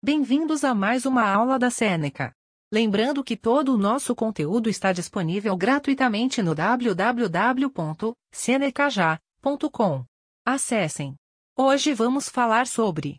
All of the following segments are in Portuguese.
Bem-vindos a mais uma aula da Seneca. Lembrando que todo o nosso conteúdo está disponível gratuitamente no www.senecaja.com. Acessem. Hoje vamos falar sobre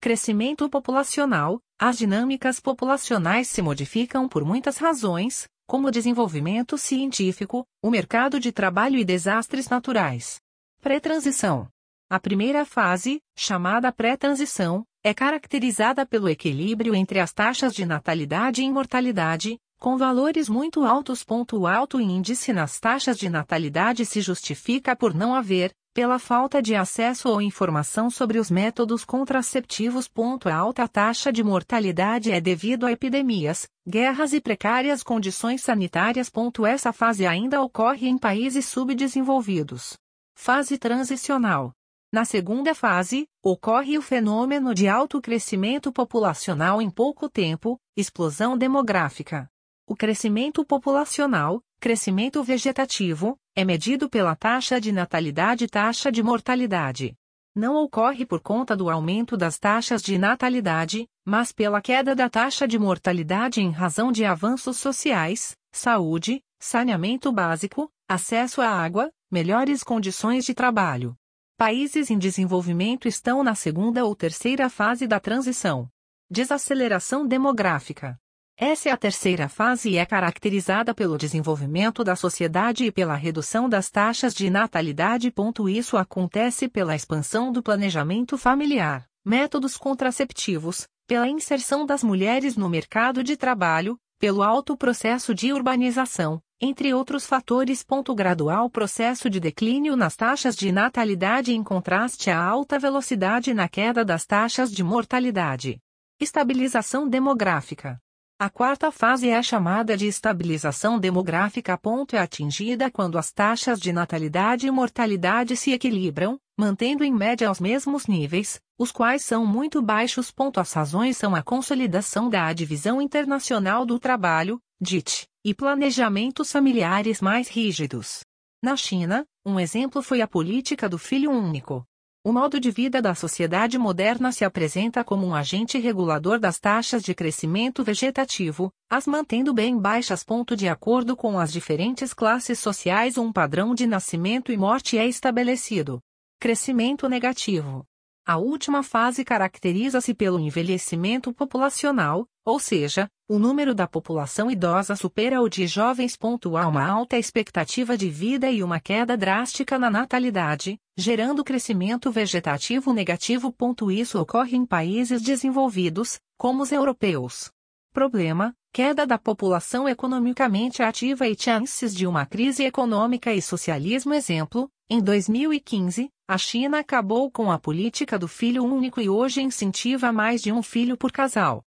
crescimento populacional. As dinâmicas populacionais se modificam por muitas razões, como desenvolvimento científico, o mercado de trabalho e desastres naturais. Pré-transição. A primeira fase, chamada pré-transição, é caracterizada pelo equilíbrio entre as taxas de natalidade e mortalidade, com valores muito altos. O alto índice nas taxas de natalidade se justifica por não haver, pela falta de acesso ou informação sobre os métodos contraceptivos. A alta taxa de mortalidade é devido a epidemias, guerras e precárias condições sanitárias. Essa fase ainda ocorre em países subdesenvolvidos. Fase transicional. Na segunda fase, ocorre o fenômeno de alto crescimento populacional em pouco tempo, explosão demográfica. O crescimento populacional, crescimento vegetativo, é medido pela taxa de natalidade e taxa de mortalidade. Não ocorre por conta do aumento das taxas de natalidade, mas pela queda da taxa de mortalidade em razão de avanços sociais, saúde, saneamento básico, acesso à água, melhores condições de trabalho. Países em desenvolvimento estão na segunda ou terceira fase da transição. Desaceleração demográfica. Essa é a terceira fase e é caracterizada pelo desenvolvimento da sociedade e pela redução das taxas de natalidade. Isso acontece pela expansão do planejamento familiar, métodos contraceptivos, pela inserção das mulheres no mercado de trabalho, pelo alto processo de urbanização, entre outros fatores. Gradual processo de declínio nas taxas de natalidade em contraste à alta velocidade na queda das taxas de mortalidade. Estabilização demográfica. A quarta fase é a chamada de estabilização demográfica. É atingida quando as taxas de natalidade e mortalidade se equilibram, mantendo em média os mesmos níveis, os quais são muito baixos. As razões são a consolidação da Divisão Internacional do Trabalho, DIT, e planejamentos familiares mais rígidos. Na China, um exemplo foi a política do filho único. O modo de vida da sociedade moderna se apresenta como um agente regulador das taxas de crescimento vegetativo, as mantendo bem baixas. De acordo com as diferentes classes sociais, um padrão de nascimento e morte é estabelecido. Crescimento negativo. A última fase caracteriza-se pelo envelhecimento populacional, ou seja, o número da população idosa supera o de jovens. Há uma alta expectativa de vida e uma queda drástica na natalidade, gerando crescimento vegetativo negativo. Isso ocorre em países desenvolvidos, como os europeus. Problema: queda da população economicamente ativa e chances de uma crise econômica e socialismo. Exemplo: em 2015, a China acabou com a política do filho único e hoje incentiva mais de um filho por casal.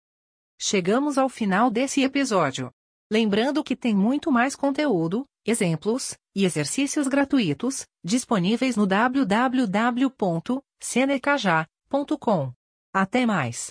Chegamos ao final desse episódio. Lembrando que tem muito mais conteúdo, exemplos e exercícios gratuitos disponíveis no www.senecaja.com. Até mais!